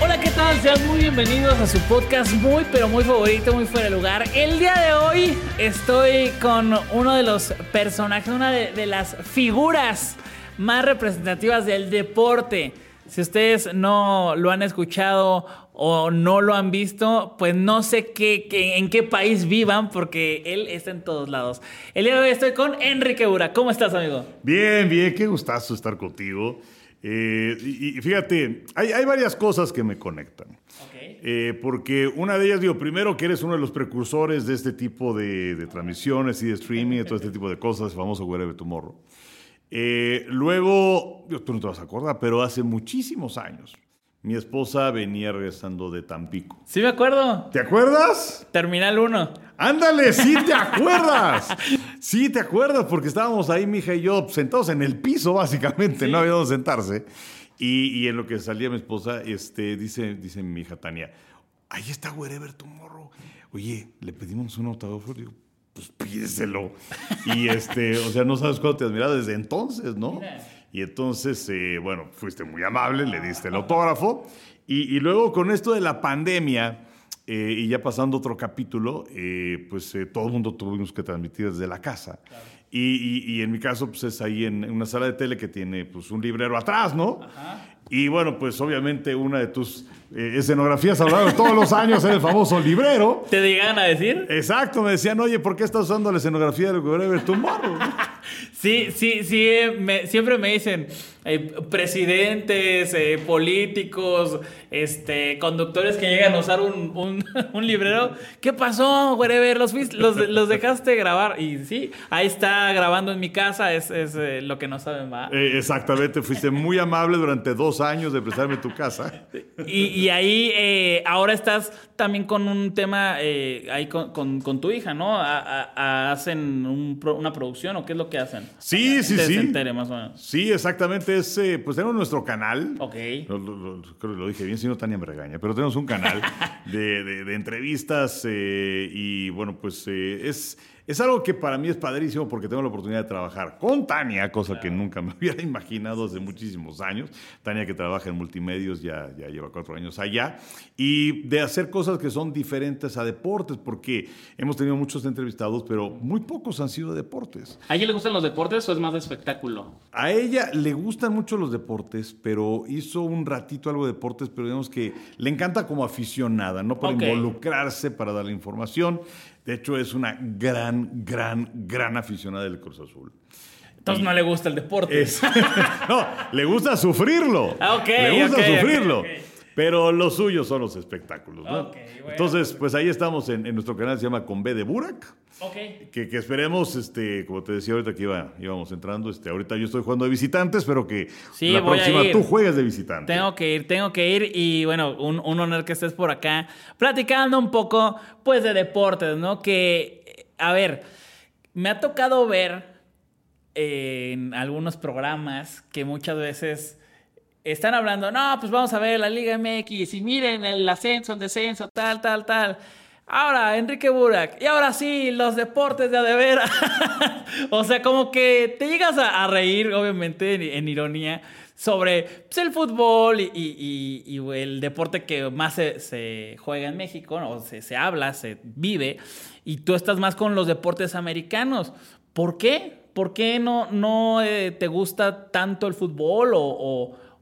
Hola, ¿qué tal? Sean muy bienvenidos a su podcast muy, pero muy favorito, muy fuera de lugar. El día de hoy estoy con uno de los personajes, una de las figuras más representativas del deporte. Si ustedes no lo han escuchado o no lo han visto, pues no sé qué, qué- en qué país vivan, porque él está en todos lados. El día de hoy estoy con Enrique Bura. ¿Cómo estás, amigo? Bien, bien, qué gustazo estar contigo. Eh, y, y fíjate, hay, hay varias cosas que me conectan. Eh, porque una de ellas, digo, primero que eres uno de los precursores de este tipo de, de transmisiones y de streaming, de todo este tipo de cosas, el famoso Wherever Tomorrow. Eh, luego, tú no te vas a acordar, pero hace muchísimos años, mi esposa venía regresando de Tampico. Sí, me acuerdo. ¿Te acuerdas? Terminal 1. Ándale, sí te acuerdas. Sí te acuerdas porque estábamos ahí, mi hija y yo, sentados en el piso, básicamente, no había donde sentarse. Y, y en lo que salía mi esposa, este, dice, dice mi hija Tania, ahí está Wherever Tomorrow. Oye, le pedimos un autógrafo. Digo, pues pídeselo. Y este, o sea, no sabes cuánto te admiraba desde entonces, ¿no? Y entonces, eh, bueno, fuiste muy amable, le diste el autógrafo. Y, y luego con esto de la pandemia, eh, y ya pasando otro capítulo, eh, pues todo el mundo tuvimos que transmitir desde la casa. Y, y- y en mi caso, pues es ahí en, una sala de tele que tiene pues un librero atrás, ¿no? Y bueno, pues obviamente una de tus eh, escenografías a lo largo de todos los años era el famoso librero. ¿Te llegan a decir? Exacto, me decían, oye, ¿por qué estás usando la escenografía de Wherever Tomorrow? Sí, sí, sí, me- siempre me dicen eh, presidentes, eh, políticos, este, conductores que llegan a usar un, un- un librero. ¿Qué pasó, wherever? ¿Los, fuiste- los, los dejaste grabar? Y sí, ahí está grabando en mi casa, es, es, eh, lo que no saben. Eh, exactamente, fuiste muy amable durante dos años de prestarme tu casa. Y, y ahí eh, ahora estás también con un tema ahí con, con- con tu hija, ¿no? A- a- a- ¿Hacen un una producción o qué es lo que hacen? Sí, sí, sí. se entere más o menos. Sí, exactamente. Es, eh, pues tenemos nuestro canal. Ok. Lo- lo- lo- creo que lo dije bien, si no Tania me regaña, pero tenemos un canal de, de- de entrevistas eh, y bueno, pues eh, es, es algo que para mí es padrísimo porque tengo la oportunidad de trabajar con Tania, cosa que nunca me hubiera imaginado hace muchísimos años. Tania que trabaja en multimedios ya, ya lleva cuatro años allá y de hacer cosas que son diferentes a deportes porque hemos tenido muchos entrevistados, pero muy pocos han sido de deportes. ¿A ella le gustan los deportes o es más de espectáculo? A ella le gustan mucho los deportes, pero hizo un ratito algo de deportes, pero digamos que le encanta como aficionada, no para involucrarse, para dar la información. De hecho, es una gran, gran, gran aficionada del Cruz Azul. Entonces no le gusta el deporte. Es- no, le gusta sufrirlo. Ah, ok, Le gusta sufrirlo. ok. Pero lo suyo son los espectáculos, ¿no? Ok, bueno. Entonces, pues ahí estamos en, en nuestro canal, se llama Con B de Burak. Ok. Que, que esperemos, este, como te decía ahorita que iba, íbamos entrando, este, ahorita yo estoy jugando de visitante, espero que Sí, la próxima tú juegues de visitante. Tengo que ir, tengo que ir y bueno, un, un honor que estés por acá platicando un poco pues de deportes, ¿no? Que, a ver, me ha tocado ver eh, en algunos programas que muchas veces están hablando, no, pues vamos a ver la Liga MX y miren el ascenso, el descenso, tal, tal, tal. Ahora, Enrique Burak, y ahora sí, los deportes de Adevera. o sea, como que te llegas a, reír, obviamente, en, ironía, sobre pues, el fútbol y, el deporte que más se, juega en México, ¿no? o se, se habla, se vive, y tú estás más con los deportes americanos. ¿Por qué? ¿Por qué no, no eh, te gusta tanto el fútbol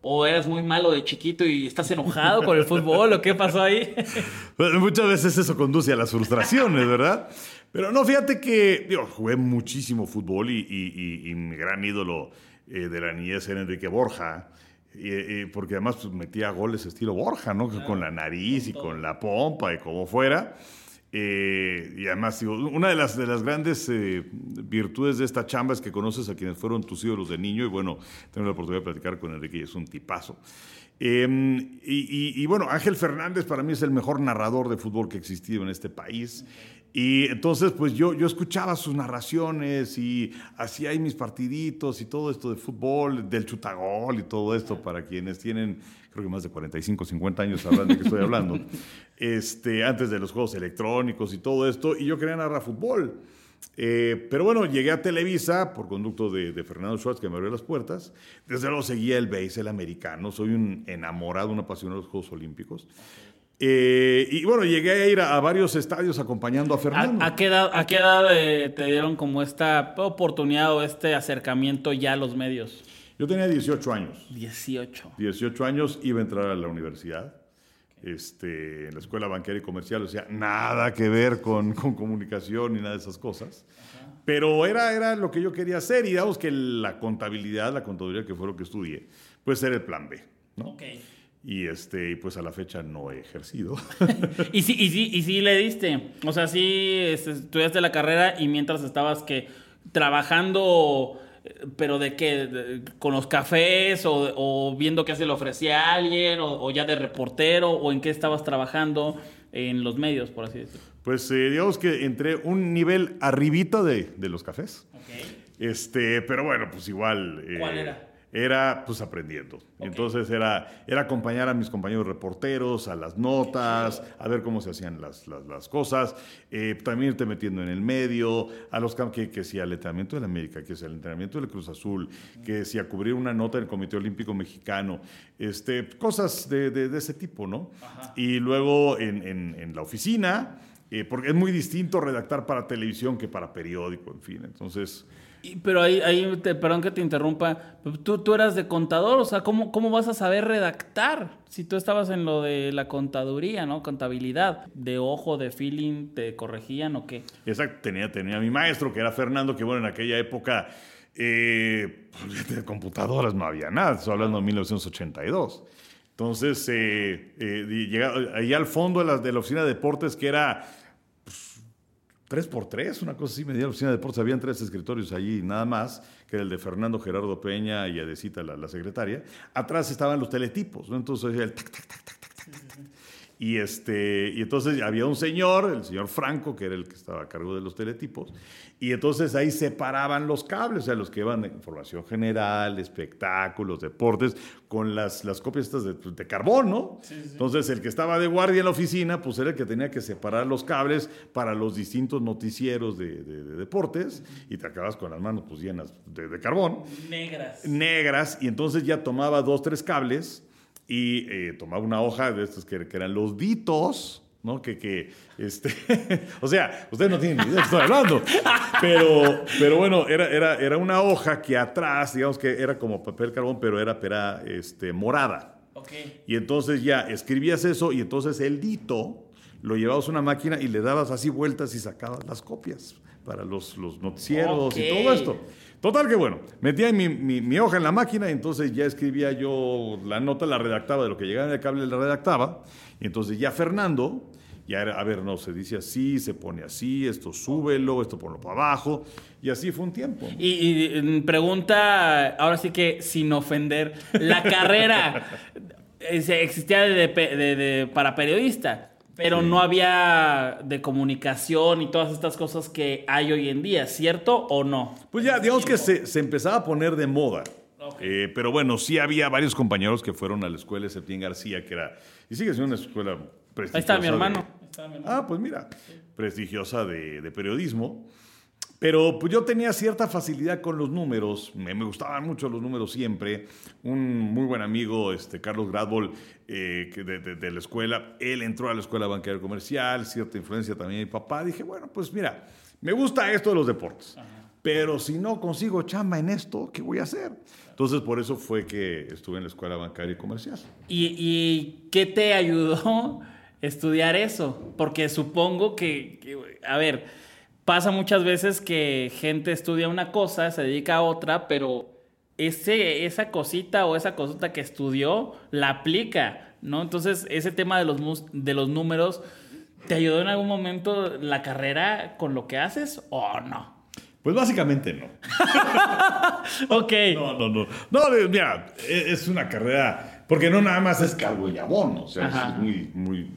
o eres muy malo de chiquito y estás enojado con el fútbol o qué pasó ahí? Muchas veces eso conduce a las frustraciones, ¿verdad? Pero no, fíjate que digo, jugué muchísimo fútbol y, y- y- y mi gran ídolo eh, de la niñez era Enrique Borja. Y, y porque además pues, metía goles estilo Borja, ¿no? Con la nariz y con la pompa y como fuera. Eh, y además, digo, una de las, de las grandes eh, virtudes de esta chamba es que conoces a quienes fueron tus ídolos de niño y bueno, tengo la oportunidad de platicar con Enrique es un tipazo. Em, y, bueno, Ángel Fernández para mí es el mejor narrador de fútbol que ha existido en este país. Y entonces, pues yo, yo escuchaba sus narraciones y hacía ahí mis partiditos y todo esto de fútbol, del chutagol y todo esto para quienes tienen, creo que más de 45, 50 años sabrán de qué estoy hablando, este, antes de los juegos electrónicos y todo esto. Y yo quería narrar fútbol. Eh, pero bueno, llegué a Televisa por conducto de, Fernando Schwartz, que me abrió las puertas. Desde luego seguía el béisbol americano. Soy un enamorado, un apasionado de los Juegos Olímpicos. Eh, y bueno, llegué a ir a, varios estadios acompañando a Fernando. ¿A, qué edad, a qué edad eh, te dieron como esta oportunidad o este acercamiento ya a los medios? Yo tenía 18 años. 18. 18 años, iba a entrar a la universidad este, en la escuela bancaria y comercial, o sea, nada que ver con, con comunicación ni nada de esas cosas. Pero era, era lo que yo quería hacer y digamos que la contabilidad, la contaduría que fue lo que estudié, pues era el plan B, ¿no? Y este, pues a la fecha no he ejercido. ¿Y, sí, y, sí, ¿Y sí le diste? O sea, sí este, estudiaste la carrera y mientras estabas que trabajando pero de qué, con los cafés o, viendo qué se le ofrecía a alguien o, ya de reportero o en qué estabas trabajando en los medios, por así decirlo. Pues eh, digamos que entré un nivel arribita de, de los cafés. Este, pero bueno, pues igual. Eh, ¿Cuál era? Era pues aprendiendo. Entonces era, era acompañar a mis compañeros reporteros, a las notas, a ver cómo se hacían las, las, cosas, eh, también irte metiendo en el medio, a los que, que si al entrenamiento de la América, que si al entrenamiento del Cruz Azul, que si a cubrir una nota del Comité Olímpico Mexicano, este, cosas de, de, ese tipo, ¿no? Y luego en, en, en la oficina, eh, porque es muy distinto redactar para televisión que para periódico, en fin, entonces pero ahí, ahí te, perdón que te interrumpa, tú, tú eras de contador, o sea, ¿cómo, ¿cómo vas a saber redactar si tú estabas en lo de la contaduría, ¿no? Contabilidad, de ojo, de feeling, ¿te corregían o qué? Exacto, tenía, tenía mi maestro, que era Fernando, que bueno, en aquella época eh, de computadoras no había nada, estoy hablando de 1982. Entonces, eh, eh, ahí al fondo de la, de la oficina de deportes, que era tres por tres, una cosa así, me dio la oficina de deportes, habían tres escritorios allí nada más, que era el de Fernando Gerardo Peña y Adesita, la, la secretaria. Atrás estaban los teletipos, ¿no? Entonces el tac, tac, tac, tac, tac, tac. Y, este, y entonces había un señor, el señor Franco, que era el que estaba a cargo de los teletipos, y entonces ahí separaban los cables, o sea, los que iban de información general, espectáculos, deportes, con las, las copias estas de, de carbón, ¿no? Entonces el que estaba de guardia en la oficina, pues era el que tenía que separar los cables para los distintos noticieros de, de, deportes, y te acabas con las manos pues llenas de, carbón. Negras. Negras, y entonces ya tomaba dos, tres cables y eh, tomaba una hoja de estos que, que eran los ditos, ¿no? Que, que este, o sea, ustedes no tienen ni idea de qué estoy hablando, pero, pero bueno, era, era, era una hoja que atrás, digamos que era como papel carbón, pero era pera este, morada. Okay. Y entonces ya escribías eso y entonces el dito lo llevabas a una máquina y le dabas así vueltas y sacabas las copias para los, los noticieros y todo esto. Total que bueno, metía mi, mi, hoja en la máquina y entonces ya escribía yo la nota, la redactaba, de lo que llegaba en el cable la redactaba. Y entonces ya Fernando, ya era, a ver, no, se dice así, se pone así, esto súbelo, esto ponlo para abajo. Y así fue un tiempo. Y, mm, pregunta, ahora sí que sin ofender, la carrera existía de, para periodista pero no había de comunicación y todas estas cosas que hay hoy en día, ¿cierto o no? Pues ya, digamos que se, se, empezaba a poner de moda. Eh, pero bueno, sí había varios compañeros que fueron a la escuela de Septién García, que era, y sigue siendo una escuela prestigiosa. Ahí está mi hermano. Ah, pues mira, prestigiosa de, de periodismo. Pero pues yo tenía cierta facilidad con los números, me, me, gustaban mucho los números siempre. Un muy buen amigo, este, Carlos Gradbol, eh, de, de, la escuela, él entró a la escuela bancaria comercial, cierta influencia también de mi papá. Dije, bueno, pues mira, me gusta esto de los deportes, pero si no consigo chamba en esto, ¿qué voy a hacer? Entonces por eso fue que estuve en la escuela bancaria y comercial. ¿Y, y qué te ayudó estudiar eso? Porque supongo que, que a ver, pasa muchas veces que gente estudia una cosa, se dedica a otra, pero ese, esa cosita o esa cosita que estudió la aplica, ¿no? Entonces, ese tema de los, de los números ¿Te ayudó en algún momento la carrera con lo que haces o no? Pues básicamente no. ok. No, no, no. No, eh, mira, e- es una carrera, porque no nada más es calvo y jabón, o sea, Ajá. es muy, muy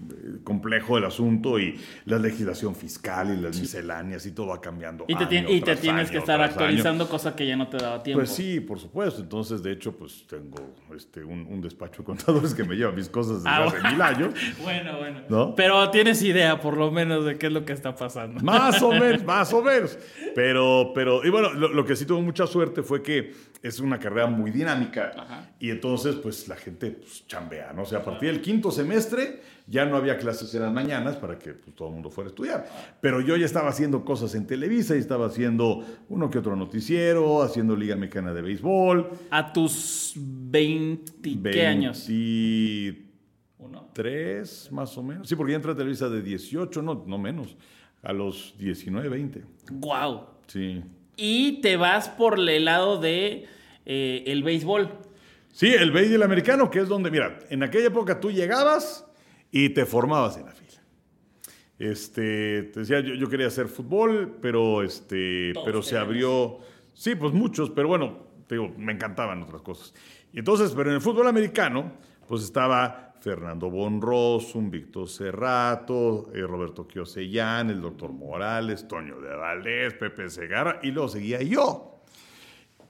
complejo el asunto y la legislación fiscal y las misceláneas y todo va cambiando. Y te, año tien- y te tras tienes año que estar actualizando, cosa que ya no te daba tiempo. Pues sí, por supuesto. Entonces, de hecho, pues tengo este, un, un despacho de contadores que me lleva mis cosas desde Ah, hace mil años. Bueno, bueno. ¿No? Pero tienes idea, por lo menos, de qué es lo que está pasando. Más o menos, más o menos. Pero, pero, y bueno, lo, lo que sí tuvo mucha suerte fue que es una carrera muy dinámica Ajá. y entonces, pues la gente pues, chambea, ¿no? O sea, a partir del quinto semestre ya no había clases en las mañanas para que pues, todo el mundo fuera a estudiar. Pero yo ya estaba haciendo cosas en Televisa y estaba haciendo uno que otro noticiero, haciendo Liga Mexicana de Béisbol. A tus 20, ¿qué años? 23 Uno. más o menos. Sí, porque ya entré a Televisa de 18, no, no menos, a los 19, 20. Wow. Sí. Y te vas por el lado de eh, el béisbol. Sí, el béisbol americano, que es donde, mira, en aquella época tú llegabas y te formabas en la fila. Este, te decía, yo, yo quería hacer fútbol, pero, este, Todos pero se abrió, sí, pues muchos, pero bueno, te digo, me encantaban otras cosas. Y entonces, pero en el fútbol americano, pues estaba Fernando Bonrosum, Víctor Cerrato, eh, Roberto Kiosellán, el doctor Morales, Toño de Valdés, Pepe Segarra, y luego seguía yo.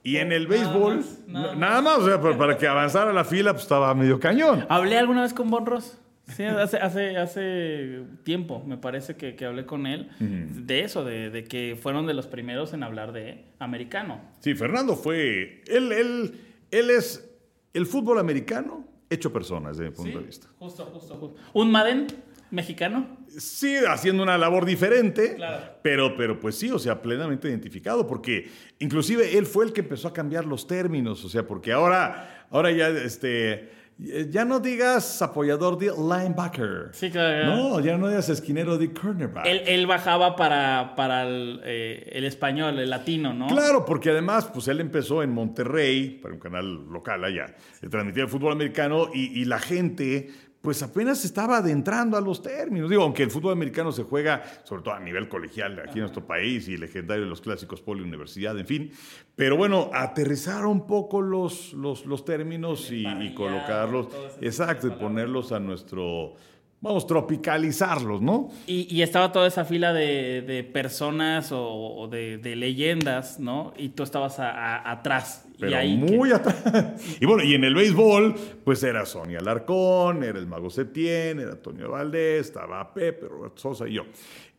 Y en el Nada béisbol, más, nada nada, más, o sea, para, para que avanzara la fila, pues estaba medio cañón. ¿Hablé alguna vez con Bon Ross? Sí, hace, hace, hace tiempo me parece que, que hablé con él de eso, de, de que fueron de los primeros en hablar de americano. Sí, Fernando fue. Él, él, él es el fútbol americano hecho persona, desde mi punto de vista. Justo, justo, justo. ¿Un Madden mexicano? Sí, haciendo una labor diferente, Claro. pero, pero pues sí, o sea, plenamente identificado, porque inclusive él fue el que empezó a cambiar los términos, o sea, porque ahora, ahora ya, este, ya no digas apoyador de linebacker. Sí, claro. No, ya no digas esquinero de cornerback. Él, él bajaba para, para el, eh, el español, el latino, ¿no? Claro, porque además, pues él empezó en Monterrey, para un canal local allá, de transmitir el fútbol americano y, y la gente, pues apenas estaba adentrando a los términos. Digo, aunque el fútbol americano se juega, sobre todo a nivel colegial aquí en nuestro país y legendario de los clásicos poli universidad, en fin. Pero bueno, aterrizar un poco los, los, los términos y, y colocarlos, exacto, y ponerlos a nuestro, vamos, tropicalizarlos, ¿no? Y, y estaba toda esa fila de, de personas o, o de, de leyendas, ¿no? Y tú estabas a- a- atrás. y pero ahí muy atrás. Y bueno, y en el béisbol, pues era Sonia Alarcón, era el Mago Septién, era Antonio Valdés, estaba Pepe, Roberto Sosa y yo.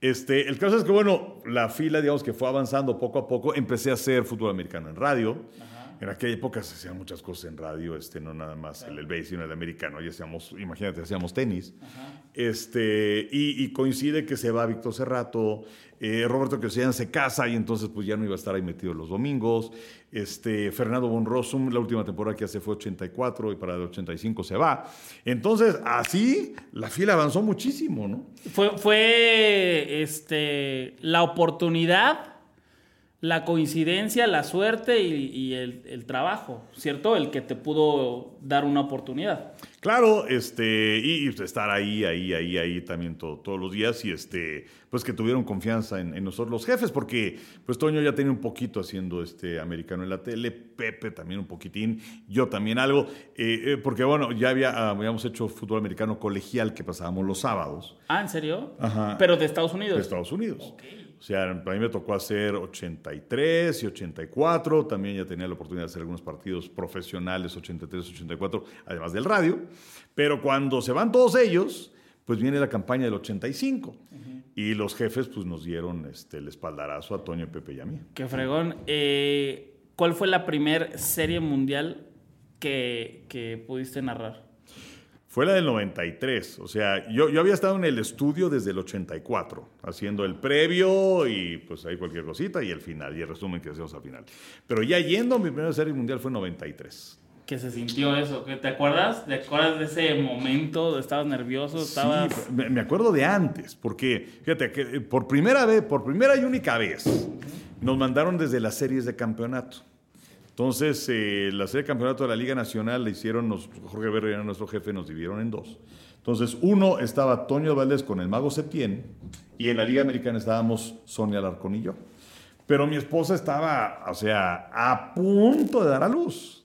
Este, el caso es que, bueno, la fila, digamos que fue avanzando poco a poco. Empecé a hacer fútbol americano en radio. En aquella época se hacían muchas cosas en radio, este, no nada más el, el béis, sino el americano. Y hacíamos, imagínate, hacíamos tenis. Este, y, y coincide que se va Víctor Cerrato, eh, Roberto Quiosean se casa y entonces pues ya no iba a estar ahí metido los domingos. Este, Fernando Bonrosum, la última temporada que hace fue 84 y para el 85 se va. Entonces, así la fila avanzó muchísimo, ¿no? Fue, fue este, la oportunidad, la coincidencia, la suerte y, y el, el trabajo, ¿cierto? El que te pudo dar una oportunidad. Claro, este, y, y estar ahí, ahí, ahí, ahí también to- todos los días y este, pues que tuvieron confianza en, en nosotros los jefes, porque pues Toño ya tenía un poquito haciendo este americano en la tele, Pepe también un poquitín, yo también algo, eh, eh, porque bueno, ya había, ah, habíamos hecho fútbol americano colegial que pasábamos los sábados Ah, ¿en serio? Ajá. Pero de Estados Unidos. de Estados Unidos. O sea, a mí me tocó hacer 83 y 84. También ya tenía la oportunidad de hacer algunos partidos profesionales, 83, 84, además del radio. Pero cuando se van todos ellos, pues viene la campaña del 85. Y los jefes pues nos dieron este, el espaldarazo a Toño, Pepe y a mí. Qué fregón. Eh, ¿Cuál fue la primer serie mundial que, que pudiste narrar? Fue la del 93. O sea, yo, yo había estado en el estudio desde el 84, haciendo el previo y pues ahí cualquier cosita y el final, y el resumen que hacemos al final. Pero ya yendo, mi primera serie mundial fue en 93. ¿Qué se sintió eso? ¿Qué- ¿Te acuerdas? ¿Te acuerdas de ese momento? ¿Estabas nervioso? ¿Estabas...? Sí, me, me acuerdo de antes, porque fíjate que eh, por primera vez, por primera y única vez, nos mandaron desde las series de campeonato. Entonces, eh, la serie de campeonato de la Liga Nacional le hicieron, nos, Jorge Berry era nuestro jefe, nos dividieron en dos. Entonces, uno estaba Toño Valdés con el mago Septién y en la Liga Americana estábamos Sonia Alarcón y yo. Pero mi esposa estaba, o sea, a punto de dar a luz.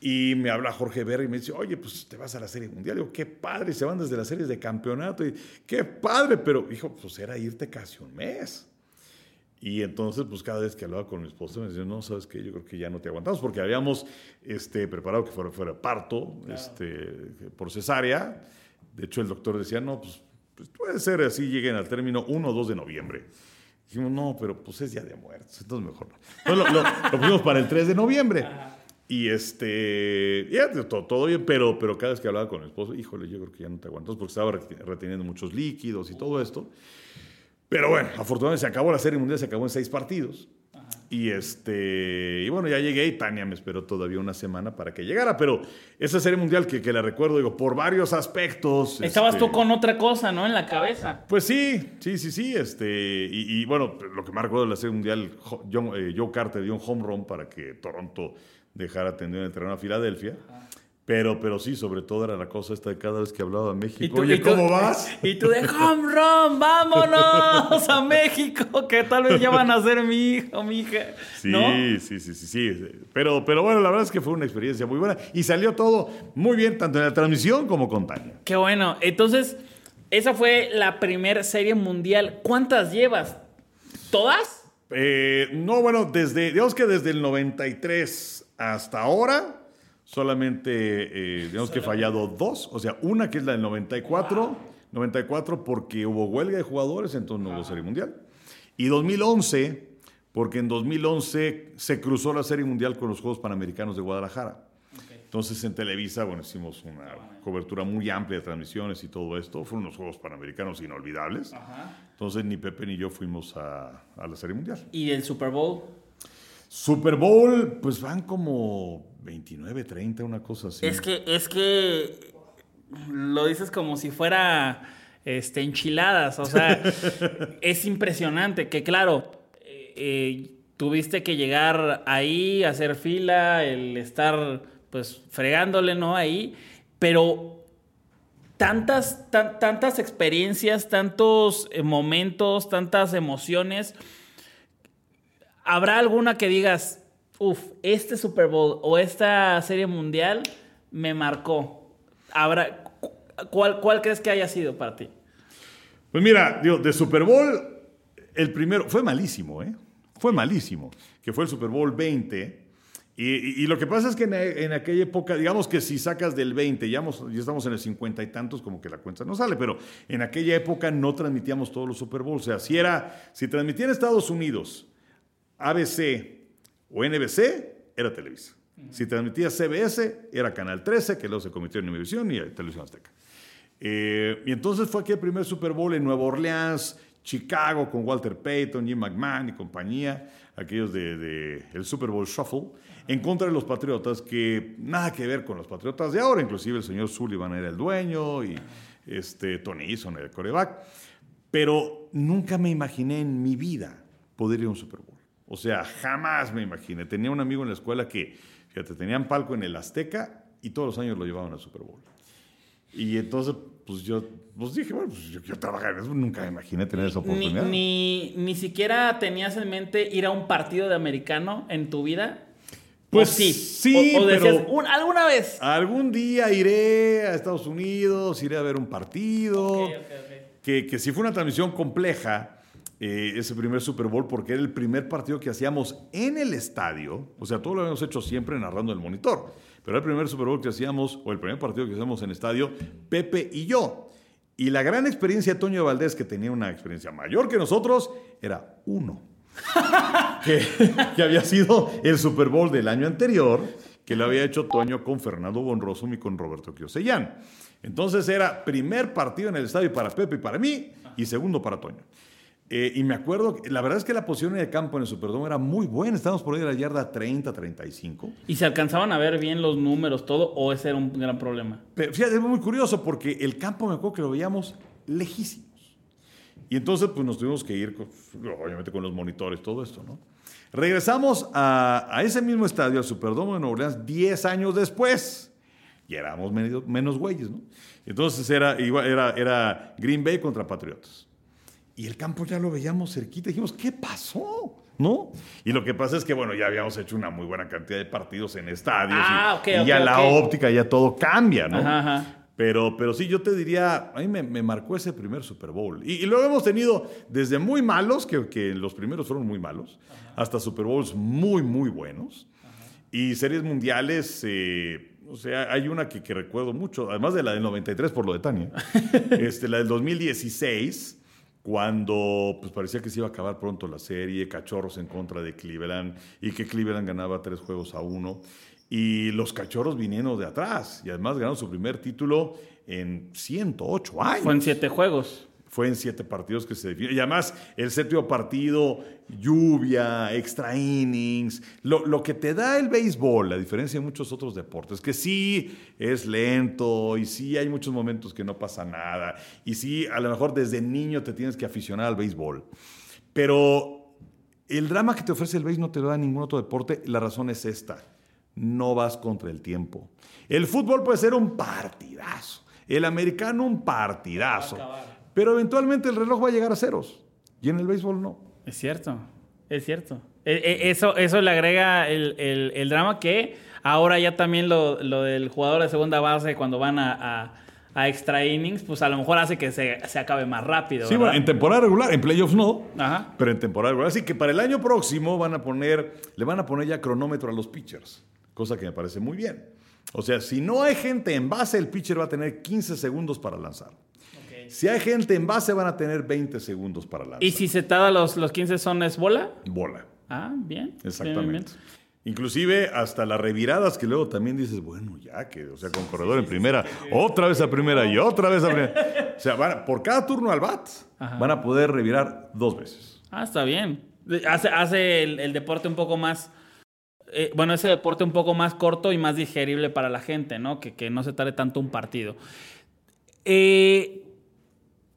Y me habla Jorge Berry y me dice, oye, pues te vas a la Serie Mundial. Digo, qué padre, se van desde las series de campeonato. Y, qué padre, pero, hijo, pues era irte casi un mes. Y entonces, pues cada vez que hablaba con mi esposa, me decía, no, ¿sabes qué? Yo creo que ya no te aguantamos, porque habíamos este, preparado que fuera, fuera parto este, por cesárea. De hecho, el doctor decía, no, pues, pues puede ser así, lleguen al término 1 o 2 de noviembre. Dijimos, no, pero pues es día de muertos, entonces mejor no. Entonces lo, lo, lo pusimos para el 3 de noviembre. Y este, ya, todo, todo, bien, pero, pero cada vez que hablaba con mi esposo, híjole, yo creo que ya no te aguantas porque estaba reteniendo muchos líquidos y todo esto. Pero bueno, afortunadamente se acabó la Serie Mundial, se acabó en seis partidos. Ajá. Y, este, y bueno, ya llegué y Tania me esperó todavía una semana para que llegara, pero esa Serie Mundial que, que la recuerdo, digo, por varios aspectos. Estabas este, tú con otra cosa, ¿no? En la cabeza. Pues sí, sí, sí, sí. Este, y, y bueno, lo que más recuerdo de la Serie Mundial, John, eh, Joe Carter dio un home run para que Toronto dejara tendido en el terreno a Filadelfia. Ajá. Pero, pero sí, sobre todo era la cosa esta de cada vez que hablaba de México. tú, Oye, tú, ¿cómo vas? Y tú de home run, vámonos a México, que tal vez ya van a ser mi hijo, mi hija. Sí, ¿no? sí, sí, sí, sí. Pero, pero bueno, la verdad es que fue una experiencia muy buena y salió todo muy bien, tanto en la transmisión como con Tania. Qué bueno. Entonces, esa fue la primera serie mundial. ¿Cuántas llevas? ¿Todas? Eh, no, bueno, desde, digamos que desde el 93 hasta ahora solamente, eh, digamos que he fallado dos, o sea, una que es la del 94, wow. 94 porque hubo huelga de jugadores, entonces no hubo Serie Mundial. Y 2011, porque en 2011 se cruzó la Serie Mundial con los Juegos Panamericanos de Guadalajara. Okay. Entonces en Televisa, bueno, hicimos una cobertura muy amplia de transmisiones y todo esto. Fueron unos Juegos Panamericanos inolvidables. Ajá. Entonces ni Pepe ni yo fuimos a, a la Serie Mundial. ¿Y el Super Bowl? Super Bowl, pues van como 29, 30, una cosa así. Es que, es que lo dices como si fuera este, enchiladas, o sea, es impresionante que claro, eh, tuviste que llegar ahí, hacer fila, el estar pues fregándole, ¿no? Ahí, pero tantas, tan, tantas experiencias, tantos eh, momentos, tantas emociones, ¿habrá alguna que digas, uff, este Super Bowl o esta serie mundial me marcó. Habrá, ¿cuál, ¿Cuál crees que haya sido para ti? Pues mira, digo, de Super Bowl, el primero fue malísimo, ¿eh? Fue malísimo, que fue el Super Bowl 20. Y, y, y lo que pasa es que en, en, aquella época, digamos que si sacas del 20, ya, hemos, ya estamos en el 50 y tantos, como que la cuenta no sale, pero en aquella época no transmitíamos todos los Super Bowls. O sea, si era, si transmitía en Estados Unidos, ABC, o NBC era Televisa. Si transmitía CBS era Canal 13, que luego se convirtió en Univisión y Televisión Azteca. Eh, y entonces fue aquí el primer Super Bowl en Nueva Orleans, Chicago, con Walter Payton, Jim McMahon y compañía, aquellos de, de, el Super Bowl Shuffle, en contra de los Patriotas, que nada que ver con los Patriotas de ahora, inclusive el señor Sullivan era el dueño y este, Tony Eason era el coreback. Pero nunca me imaginé en mi vida poder ir a un Super Bowl. O sea, jamás me imaginé. Tenía un amigo en la escuela que, fíjate, tenían palco en el Azteca y todos los años lo llevaban al Super Bowl. Y entonces, pues yo pues dije, bueno, pues yo quiero trabajar en eso. Nunca me imaginé tener esa oportunidad. Ni, ni, ni, siquiera tenías en mente ir a un partido de americano en tu vida. Pues ¿O sí. sí, o, o decías, pero un, ¿alguna vez? Algún día iré a Estados Unidos, iré a ver un partido. Okay, okay, okay. Que, que si fue una transmisión compleja, eh, ese primer Super Bowl porque era el primer partido que hacíamos en el estadio. O sea, todo lo habíamos hecho siempre narrando el monitor. Pero el primer Super Bowl que hacíamos, o el primer partido que hacíamos en el estadio, Pepe y yo. Y la gran experiencia de Toño Valdés, que tenía una experiencia mayor que nosotros, era uno. que, había sido el Super Bowl del año anterior, que lo había hecho Toño con Fernando Bonrosum y con Roberto Kiosellán. Entonces era primer partido en el estadio para Pepe y para mí, y segundo para Toño. Eh, y me acuerdo, la verdad es que la posición el campo en el Superdome era muy buena. Estábamos por ahí de la yarda 30, 35. ¿Y se alcanzaban a ver bien los números, todo, o ese era un gran problema? Pero fíjate, es muy curioso porque el campo me acuerdo que lo veíamos lejísimos. Y entonces, pues nos tuvimos que ir, con, obviamente, con los monitores, todo esto, ¿no? Regresamos a, a ese mismo estadio, al Superdome de Nueva Orleans, 10 años después. y éramos menos, menos güeyes, ¿no? Entonces era, era, era Green Bay contra Patriotas. Y el campo ya lo veíamos cerquita. Dijimos, ¿qué pasó? ¿No? Y lo que pasa es que, bueno, ya habíamos hecho una muy buena cantidad de partidos en estadios. Ah, y, ok, y ya la ok. óptica, ya todo cambia, ¿no? Ajá, ajá. Pero, pero sí, yo te diría, a mí me, me marcó ese primer Super Bowl. Y, y luego hemos tenido desde muy malos, que, que los primeros fueron muy malos, hasta Super Bowls muy, muy buenos. Y series mundiales, eh, o sea, hay una que, que recuerdo mucho, además de la del 93 por lo de Tania, este, la del 2016, cuando pues, parecía que se iba a acabar pronto la serie, cachorros en contra de Cleveland, y que Cleveland ganaba tres juegos a uno. Y los cachorros viniendo de atrás, y además ganaron su primer título en 108 años. Fue en siete juegos. Fue en siete partidos que se definió. Y además, el séptimo partido, lluvia, extra innings. Lo, lo que te da el béisbol, a diferencia de muchos otros deportes, que sí es lento y sí hay muchos momentos que no pasa nada. Y sí, a lo mejor desde niño te tienes que aficionar al béisbol. Pero el drama que te ofrece el béisbol no te lo da ningún otro deporte. La razón es esta. No vas contra el tiempo. El fútbol puede ser un partidazo. El americano un partidazo. Pero eventualmente el reloj va a llegar a ceros. Y en el béisbol no. Es cierto, es cierto. E- e- Eso, eso le agrega el, el- el drama que ahora ya también lo, lo del jugador de segunda base cuando van a, a- a extra innings, pues a lo mejor hace que se, se acabe más rápido. Sí, ¿verdad? bueno, en temporada regular, en playoffs no. Ajá. Pero en temporada regular. Así que para el año próximo van a poner, le van a poner ya cronómetro a los pitchers. Cosa que me parece muy bien. O sea, si no hay gente en base, el pitcher va a tener 15 segundos para lanzar. Si hay gente en base, van a tener 20 segundos para lanzar. Y si se tarda los, los 15 son es bola. Bola. Ah, bien. Exactamente. bien, bien. Inclusive hasta las reviradas que luego también dices, bueno, ya que, o sea, con corredor en primera, otra vez a primera y otra vez a primera. O sea, van a- por cada turno al bat, Ajá. van a poder revirar dos veces. Ah, está bien. Hace, hace el, el deporte un poco más. eh, bueno, ese deporte un poco más corto y más digerible para la gente, ¿no? Que, que no se tarde tanto un partido. Eh,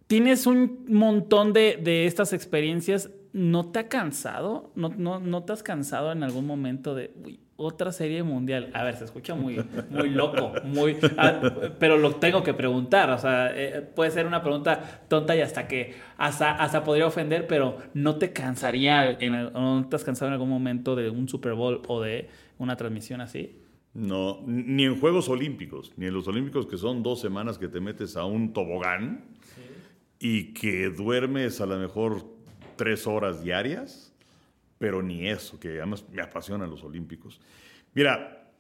Tienes un montón de, de estas experiencias. ¿No te ha cansado? ¿No, no, no te has cansado en algún momento de "Uy, otra serie mundial? A ver, se escucha muy, muy loco, muy, ah, pero lo tengo que preguntar. O sea, eh, puede ser una pregunta tonta y hasta que hasta, hasta podría ofender, pero ¿no te cansaría, en, el- no te has cansado en algún momento de un Super Bowl o de una transmisión así? No, ni en Juegos Olímpicos, ni en los Olímpicos que son dos semanas que te metes a un tobogán y que duermes a lo mejor tres horas diarias, pero ni eso, que además me apasionan los Olímpicos. Mira,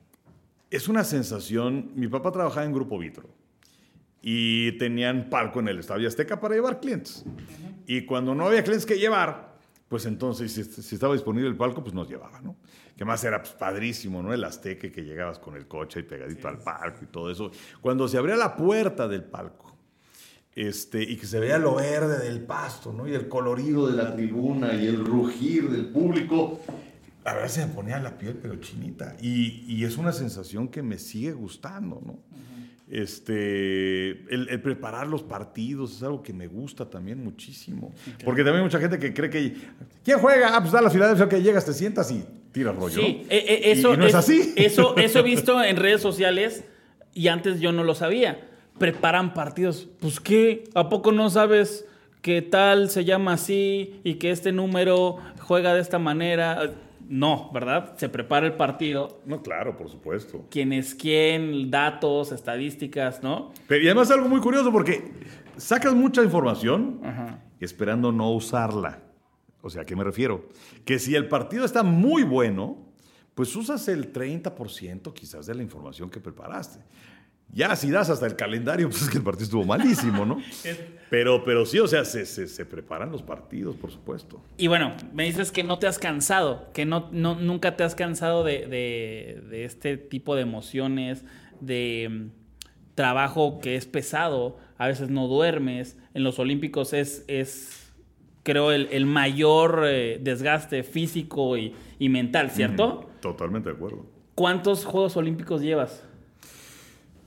es una sensación, mi papá trabajaba en Grupo Vitro y tenían palco en el Estadio Azteca para llevar clientes. Y cuando no había clientes que llevar, pues entonces si, si estaba disponible el palco, pues nos llevaba, ¿no? Que más era pues, padrísimo, ¿no? El Azteca que llegabas con el coche y pegadito al palco y todo eso. Cuando se abría la puerta del palco, este, y que se veía lo verde del pasto, ¿no? Y el colorido de la tribuna y el rugir del público. A ver, se me ponía la piel, pero chinita. Y, y es una sensación que me sigue gustando, ¿no? Este, el, el preparar los partidos es algo que me gusta también muchísimo. Porque también hay mucha gente que cree que. ¿Quién juega? Ah, pues da la Filadelfia que llegas, te sientas y tiras rollo. Sí, eh, eh, eso y, y no es, así. Eso, eso he visto en redes sociales y antes yo no lo sabía. Preparan partidos. Pues qué, ¿a poco no sabes que tal se llama así y que este número juega de esta manera? No, ¿verdad? Se prepara el partido. No, claro, por supuesto. Quién es quién, datos, estadísticas, ¿no? Pero y además algo muy curioso porque sacas mucha información Ajá. esperando no usarla. O sea, ¿a qué me refiero? Que si el partido está muy bueno, pues usas el 30% quizás de la información que preparaste. Ya si das hasta el calendario, pues es que el partido estuvo malísimo, ¿no? Pero, pero sí, o sea, se, se- se preparan los partidos, por supuesto. Y bueno, me dices que no te has cansado, que no, no, nunca te has cansado de, de- de este tipo de emociones, de mm, trabajo que es pesado, a veces no duermes. En los Olímpicos es, es creo, el, el mayor eh, desgaste físico y, y mental, ¿cierto? Totalmente de acuerdo. ¿Cuántos Juegos Olímpicos llevas?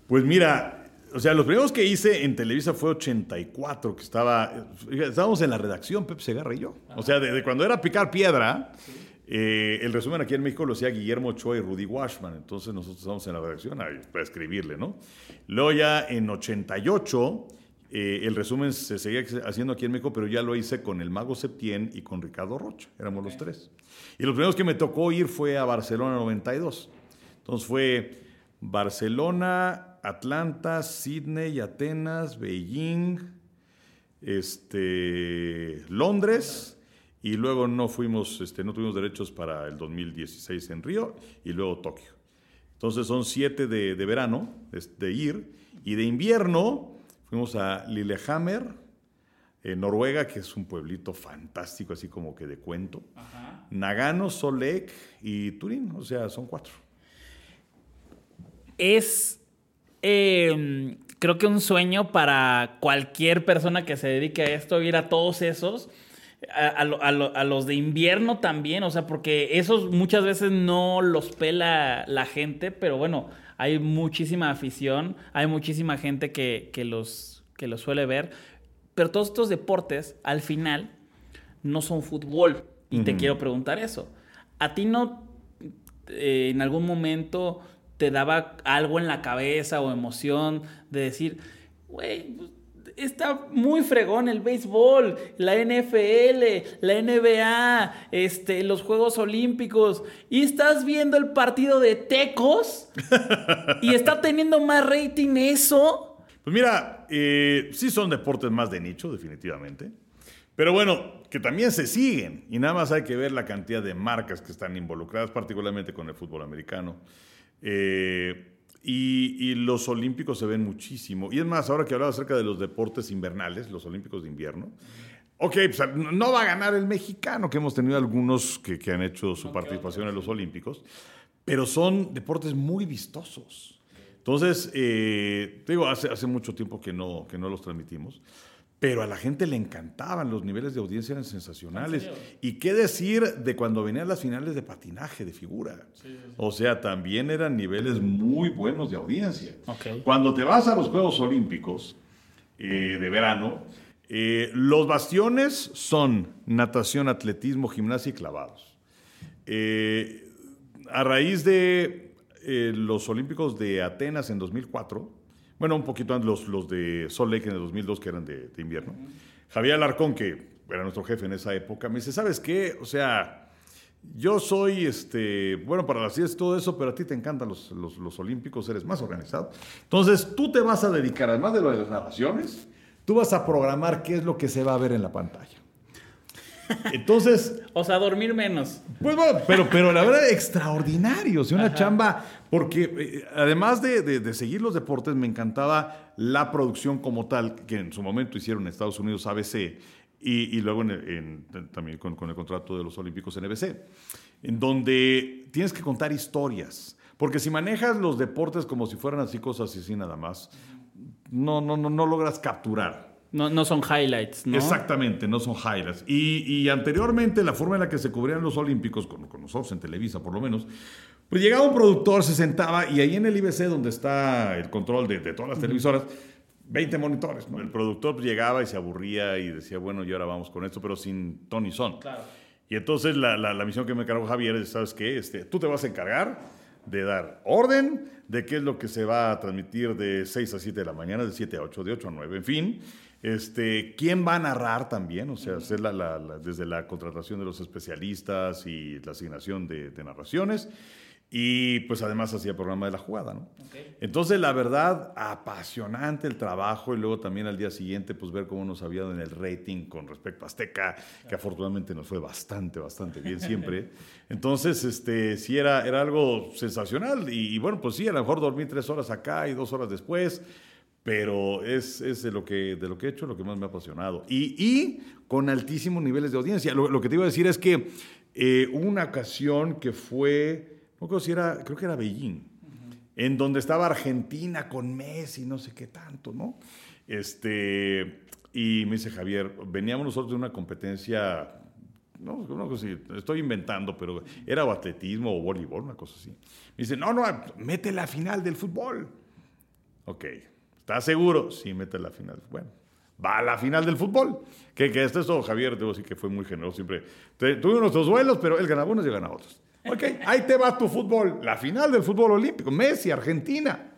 Pues mira, o sea, los primeros que hice en Televisa fue 84, que estaba, estábamos en la redacción, Pep Segarra y yo. O sea, desde cuando era picar piedra, Eh, el resumen aquí en México lo hacía Guillermo Ochoa y Rudy Washman, entonces nosotros estamos en la redacción para escribirle, ¿no? Luego ya en 88, eh, el resumen se seguía haciendo aquí en México, pero ya lo hice con el Mago Septién y con Ricardo Rocha, éramos los tres. Y los primeros que me tocó ir fue a Barcelona 92. Entonces fue Barcelona, Atlanta, Sydney, Atenas, Beijing, este, Londres y luego no fuimos, este, no tuvimos derechos para el 2016 en Río y luego Tokio. Entonces son siete de, verano de, ir y de invierno fuimos a Lillehammer, en Noruega, que es un pueblito fantástico, así como que de cuento. Nagano, Solek y Turín, o sea, son cuatro. Es Em, creo que un sueño para cualquier persona que se dedique a esto, ir a todos esos. A, los de invierno también, o sea, porque esos muchas veces no los pela la gente, pero bueno, hay muchísima afición, hay muchísima gente que, los, que los suele ver, pero todos estos deportes al final no son fútbol. Y te quiero preguntar eso. ¿A ti no eh, en algún momento te daba algo en la cabeza o emoción de decir, güey, está muy fregón el béisbol, la NFL, la NBA, este, los Juegos Olímpicos, y estás viendo el partido de Tecos y está teniendo más rating eso. Pues mira, eh, sí son deportes más de nicho, definitivamente. Pero bueno, que también se siguen y nada más hay que ver la cantidad de marcas que están involucradas, particularmente con el fútbol americano. Eh, y, los olímpicos se ven muchísimo. Y es más, ahora que hablaba acerca de los deportes invernales, los olímpicos de invierno, ok, pues no va a ganar el mexicano, que hemos tenido algunos que, han hecho su participación en los olímpicos, pero son deportes muy vistosos. Entonces, eh, te digo, hace, hace mucho tiempo que no, que no los transmitimos. Pero a la gente le encantaban, los niveles de audiencia eran sensacionales. ¿Y qué decir de cuando venían las finales de patinaje, de figura? O sea, también eran niveles muy buenos de audiencia. Cuando te vas a los Juegos Olímpicos eh, de verano, eh, los bastiones son natación, atletismo, gimnasia y clavados. Eh, a raíz de los Olímpicos de Atenas en 2004, bueno, un poquito antes los, los de Sol Lake en el 2002, que eran de, invierno. Javier Alarcón, que era nuestro jefe en esa época, me dice, ¿sabes qué? O sea, yo soy, este, bueno, para las ciencias todo eso, pero a ti te encantan los, los, los, olímpicos, eres más organizado. Entonces, tú te vas a dedicar, además de lo de las narraciones, tú vas a programar qué es lo que se va a ver en la pantalla. Entonces. o sea, dormir menos. Pues bueno, pero, pero la verdad, extraordinario. O sea, una chamba. Porque eh, además de, seguir los deportes, me encantaba la producción como tal, que en su momento hicieron en Estados Unidos ABC y, luego también con, el contrato de los Olímpicos NBC, en donde tienes que contar historias. Porque si manejas los deportes como si fueran así cosas así nada más, no, no, no, no logras capturar. No, no son highlights, ¿no? Exactamente, no son highlights. Y, anteriormente, la forma en la que se cubrían los Olímpicos, con, con nosotros en Televisa por lo menos, pues llegaba un productor, se sentaba y ahí en el IBC, donde está el control de, todas las televisoras, 20 monitores. ¿no? El productor pues, llegaba y se aburría y decía, bueno, y ahora vamos con esto, pero sin Tony Son. Claro. Y entonces la, la, misión que me encargó Javier es, ¿sabes qué? Este, tú te vas a encargar de dar orden de qué es lo que se va a transmitir de 6 a 7 de la mañana, de 7 a 8, de 8 a 9, en fin. Este, ¿Quién va a narrar también? O sea, hacer la, desde la contratación de los especialistas y la asignación de, narraciones. Y pues además hacía programa de la jugada, ¿no? Entonces, la verdad, apasionante el trabajo y luego también al día siguiente, pues ver cómo nos había dado en el rating con respecto a Azteca, que afortunadamente nos fue bastante, bastante bien siempre. Entonces, este, sí era, era algo sensacional y, y, bueno, pues sí, a lo mejor dormí tres horas acá y dos horas después pero es, es, de, lo que, de lo que he hecho lo que más me ha apasionado. Y, y con altísimos niveles de audiencia. Lo, que te iba a decir es que eh, una ocasión que fue, no creo si era, creo que era Beijing, en donde estaba Argentina con Messi, no sé qué tanto, ¿no? Este, y me dice Javier, veníamos nosotros de una competencia, no, no sé estoy inventando, pero era o atletismo o voleibol, una cosa así. Me dice, no, no, mete la final del fútbol. Ok, ¿Estás seguro? Sí, mete la final. Bueno, va a la final del fútbol. Que, que esto es todo, Javier, debo decir que fue muy generoso siempre. Te- Tuvimos nuestros duelos, pero él ganaba unos y ganaba otros. Ok, ahí te va tu fútbol. La final del fútbol olímpico. Messi, Argentina.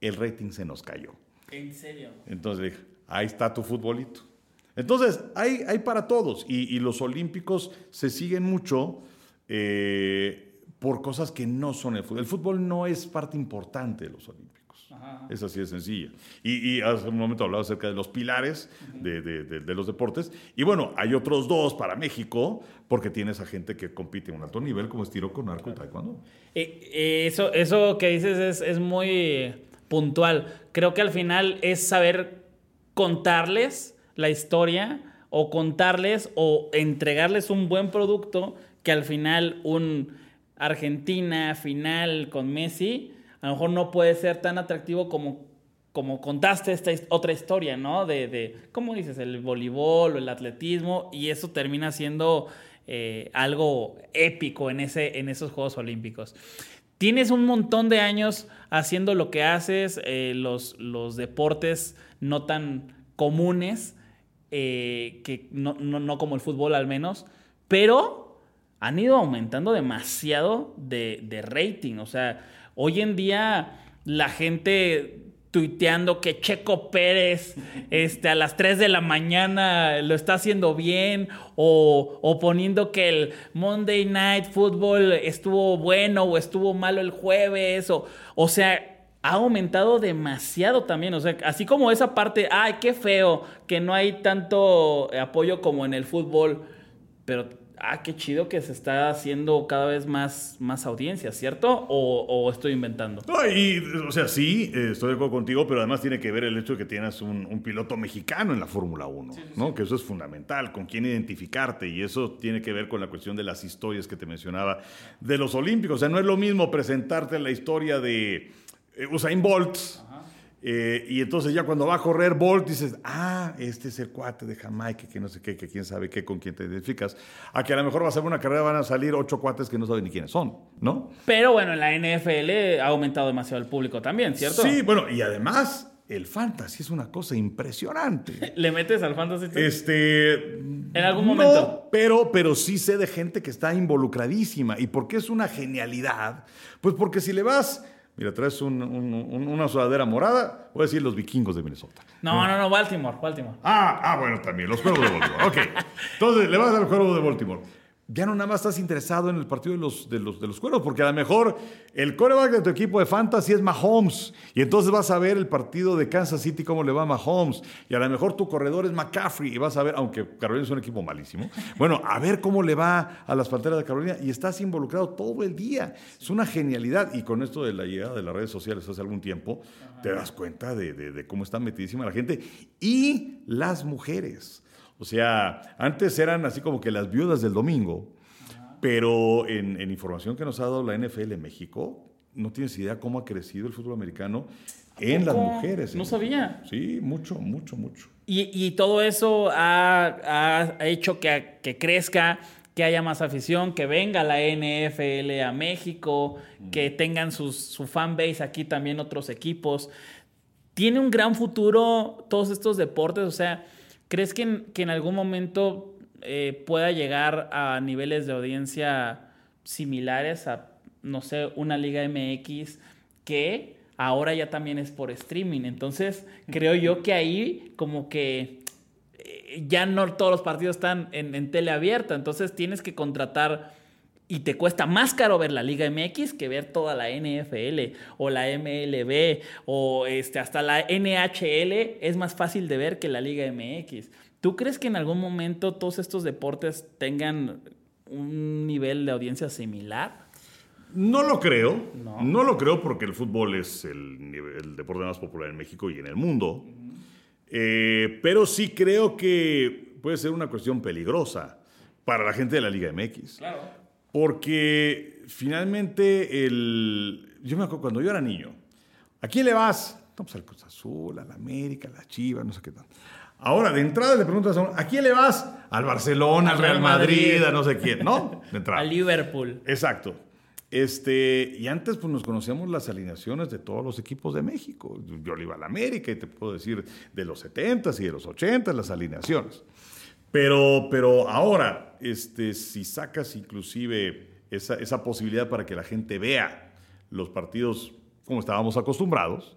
El rating se nos cayó. En serio. Entonces dije, ahí está tu futbolito. Entonces, hay, hay para todos. Y, y los olímpicos se siguen mucho eh, por cosas que no son el fútbol. El fútbol no es parte importante de los olímpicos. Es así de sencilla. Y, y hace un momento hablaba acerca de los pilares de, de- de- de los deportes. Y bueno, hay otros dos para México, porque tienes a gente que compite a un alto nivel, como es tiro con arco y taekwondo. Eh, eh, eso, eso que dices es, es muy puntual. Creo que al final es saber contarles la historia o contarles o entregarles un buen producto que al final un Argentina final con Messi a lo mejor no puede ser tan atractivo como, como contaste esta otra historia, ¿no? De, de, ¿cómo dices? El voleibol o el atletismo y eso termina siendo eh, algo épico en, ese, en esos Juegos Olímpicos. Tienes un montón de años haciendo lo que haces, eh, los, los deportes no tan comunes, eh, que no, no- no como el fútbol al menos, pero han ido aumentando demasiado de, de rating. O sea, hoy en día la gente tuiteando que Checo Pérez este, a las 3 de la mañana lo está haciendo bien o, o poniendo que el Monday Night Football estuvo bueno o estuvo malo el jueves o, o sea, ha aumentado demasiado también. O sea, así como esa parte, ay, qué feo que no hay tanto apoyo como en el fútbol, pero ah, qué chido que se está haciendo cada vez más, más audiencia, ¿cierto? O, o estoy inventando. No, y, o sea, sí, eh, estoy de acuerdo contigo, pero además tiene que ver el hecho de que tienes un, un piloto mexicano en la Fórmula 1, ¿no? Que eso es fundamental, con quién identificarte, y eso tiene que ver con la cuestión de las historias que te mencionaba de los Olímpicos. O sea, no es lo mismo presentarte la historia de eh, Usain Bolt. Eh, y entonces ya cuando va a correr Bolt dices, ah, este es el cuate de Jamaica, que no sé qué, que quién sabe qué, con quién te identificas. A que a lo mejor va a ser una carrera, van a salir ocho cuates que no saben ni quiénes son, ¿no? Pero bueno, en la NFL ha aumentado demasiado el público también, ¿cierto? Sí, bueno, y además el fantasy es una cosa impresionante. ¿Le metes al fantasy? tú? Este. ¿En algún no, momento? pero, pero sí sé de gente que está involucradísima. ¿Y por qué es una genialidad? Pues porque si le vas. Mira, traes un- un- un- una sudadera morada, voy a decir los vikingos de Minnesota. No, no, no, Baltimore, Baltimore. Ah, ah, bueno, también, los cuervos de Baltimore. Ok. Entonces, le vas al cuervo de Baltimore. Ya no nada más estás interesado en el partido de los, de los, de los cuervos, porque a lo mejor el quarterback de tu equipo de fantasy es Mahomes. Y entonces vas a ver el partido de Kansas City, cómo le va a Mahomes. Y a lo mejor tu corredor es McCaffrey. Y vas a ver, aunque Carolina es un equipo malísimo, bueno, a ver cómo le va a las panteras de Carolina. Y estás involucrado todo el día. Es una genialidad. Y con esto de la llegada de las redes sociales hace algún tiempo, te das cuenta de- de cómo está metidísima la gente. Y las mujeres. O sea, antes eran así como que las viudas del domingo, pero en, en información que nos ha dado la NFL en México, no tienes idea cómo ha crecido el fútbol americano en las mujeres. No ¿eh? sabía. Sí, mucho, mucho, mucho. Y, y todo eso ha, ha hecho que, que crezca, que haya más afición, que venga la NFL a México, que tengan sus, su fanbase aquí también otros equipos. Tiene un gran futuro todos estos deportes, o sea, ¿crees que en, que en algún momento eh, pueda llegar a niveles de audiencia similares a, no sé, una Liga MX que ahora ya también es por streaming? Entonces, creo yo que ahí como que eh, ya no todos los partidos están en, en tele abierta, entonces tienes que contratar y te cuesta más caro ver la Liga MX que ver toda la NFL o la MLB o este, hasta la NHL es más fácil de ver que la Liga MX. ¿Tú crees que en algún momento todos estos deportes tengan un nivel de audiencia similar? No lo creo. No. No, lo creo porque el fútbol es el deporte más popular en México y en el mundo. Eh, pero sí creo que puede ser una cuestión peligrosa para la gente de la Liga MX. Claro. Porque finalmente, el... yo me acuerdo cuando yo era niño, ¿a quién le vas? No, pues al Cruz Azul, al América, a la Chivas, no sé qué tal. Ahora, de entrada le preguntas a uno, ¿a quién le vas? Al Barcelona, al Real Madrid, a no sé quién, ¿no? De entrada. A Liverpool. Exacto. Este, y antes pues nos conocíamos las alineaciones de todos los equipos de México. Yo le iba a la América y te puedo decir de los 70s y de los 80s las alineaciones. Pero, pero ahora, este, si sacas inclusive esa, esa posibilidad para que la gente vea los partidos como estábamos acostumbrados,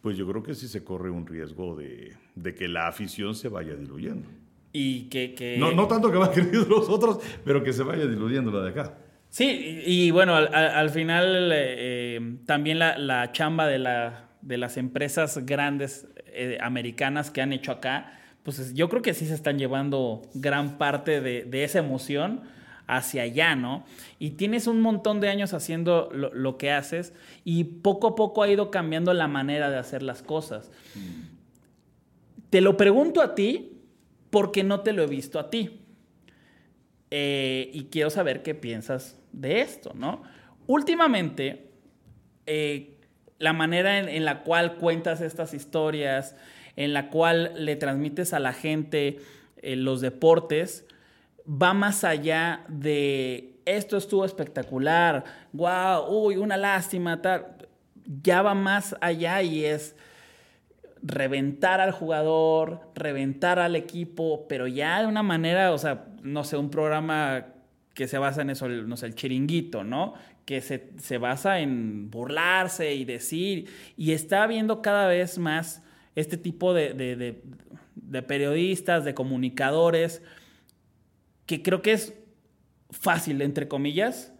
pues yo creo que sí se corre un riesgo de, de que la afición se vaya diluyendo. Y que... que... No, no tanto que va a querer los otros, pero que se vaya diluyendo la de acá. Sí, y, bueno, al, final eh, también la, la chamba de, la, de, las empresas grandes eh, americanas que han hecho acá, pues yo creo que sí se están llevando gran parte de, de esa emoción hacia allá, ¿no? Y tienes un montón de años haciendo lo, lo, que haces y poco a poco ha ido cambiando la manera de hacer las cosas. Te lo pregunto a ti porque no te lo he visto a ti. Eh, y quiero saber qué piensas de esto, ¿no? Últimamente, eh, la manera en, en, la cual cuentas estas historias, en la cual le transmites a la gente eh, los deportes, va más allá de esto estuvo espectacular, wow, uy, una lástima, tal. Ya va más allá y es reventar al jugador, reventar al equipo, pero ya de una manera, o sea, no sé, un programa que se basa en eso, no sé, el chiringuito, ¿no? Que se, se basa en burlarse y decir, y está viendo cada vez más este tipo de, de, de, de periodistas, de comunicadores, que creo que es fácil, entre comillas,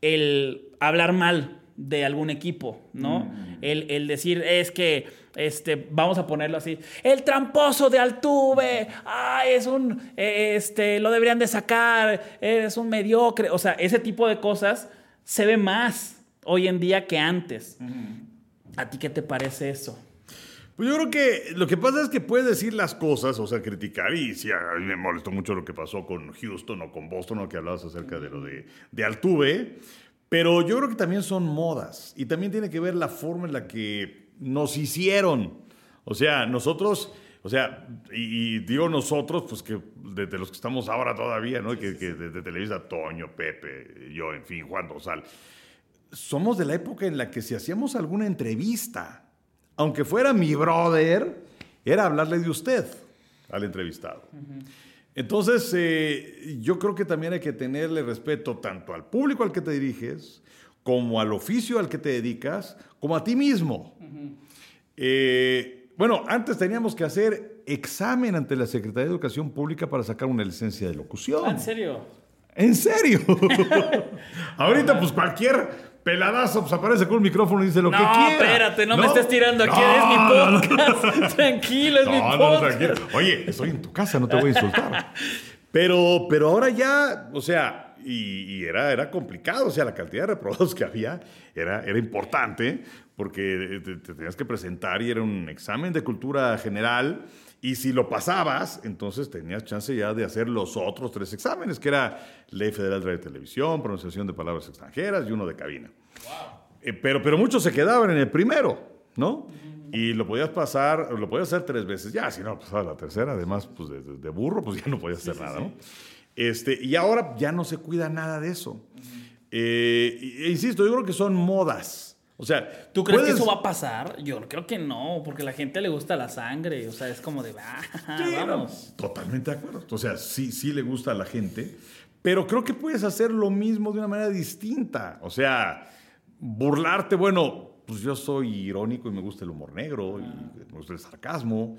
el hablar mal de algún equipo, ¿no? Mm. El, el, decir, es que, este, vamos a ponerlo así, el tramposo de Altuve, ah, es un, este, lo deberían de sacar, es un mediocre, o sea, ese tipo de cosas se ve más hoy en día que antes. Mm. ¿A ti qué te parece eso? Pues yo creo que lo que pasa es que puedes decir las cosas, o sea, criticar, y sí, a mí me molestó mucho lo que pasó con Houston o con Boston, o que hablabas acerca de lo de, de Altuve, pero yo creo que también son modas, y también tiene que ver la forma en la que nos hicieron. O sea, nosotros, o sea, y, y digo nosotros, pues que desde de los que estamos ahora todavía, ¿no? Que, que desde Televisa, Toño, Pepe, yo, en fin, Juan Rosal, somos de la época en la que si hacíamos alguna entrevista, aunque fuera mi brother, era hablarle de usted al entrevistado. Uh -huh. Entonces, eh, yo creo que también hay que tenerle respeto tanto al público al que te diriges, como al oficio al que te dedicas, como a ti mismo. Uh -huh. eh, bueno, antes teníamos que hacer examen ante la Secretaría de Educación Pública para sacar una licencia de locución. ¿En serio? ¿En serio? Ahorita, pues cualquier peladazo pues aparece con un micrófono y dice lo no, que quiera. No, espérate, no, no, me estés tirando aquí, no, es mi podcast. No, tranquilo, es mi podcast. tranquilo. Oye, estoy en tu casa, no te voy a insultar. Pero, pero ahora ya, o sea, y, y, era, era complicado, o sea, la cantidad de reprobados que había era, era importante porque te, te tenías que presentar y era un examen de cultura general. Y si lo pasabas, entonces tenías chance ya de hacer los otros tres exámenes, que era Ley Federal de Televisión, pronunciación de palabras extranjeras y uno de cabina. Wow. Eh, pero, pero muchos se quedaban en el primero, ¿no? Y lo podías pasar, lo podías hacer tres veces. Ya, si no, pues a la tercera, además, pues de, de, burro, pues ya no podías hacer sí, nada, sí, ¿no? Este, y ahora ya no se cuida nada de eso. Uh -huh. eh, e, insisto, yo creo que son modas. O sea, ¿tú crees puedes... que eso va a pasar? Yo creo que no, porque a la gente le gusta la sangre, o sea, es como de, ah, sí, vamos. No, totalmente de acuerdo. O sea, sí, sí le gusta a la gente, pero creo que puedes hacer lo mismo de una manera distinta. O sea, burlarte, bueno, pues yo soy irónico y me gusta el humor negro y me gusta el sarcasmo.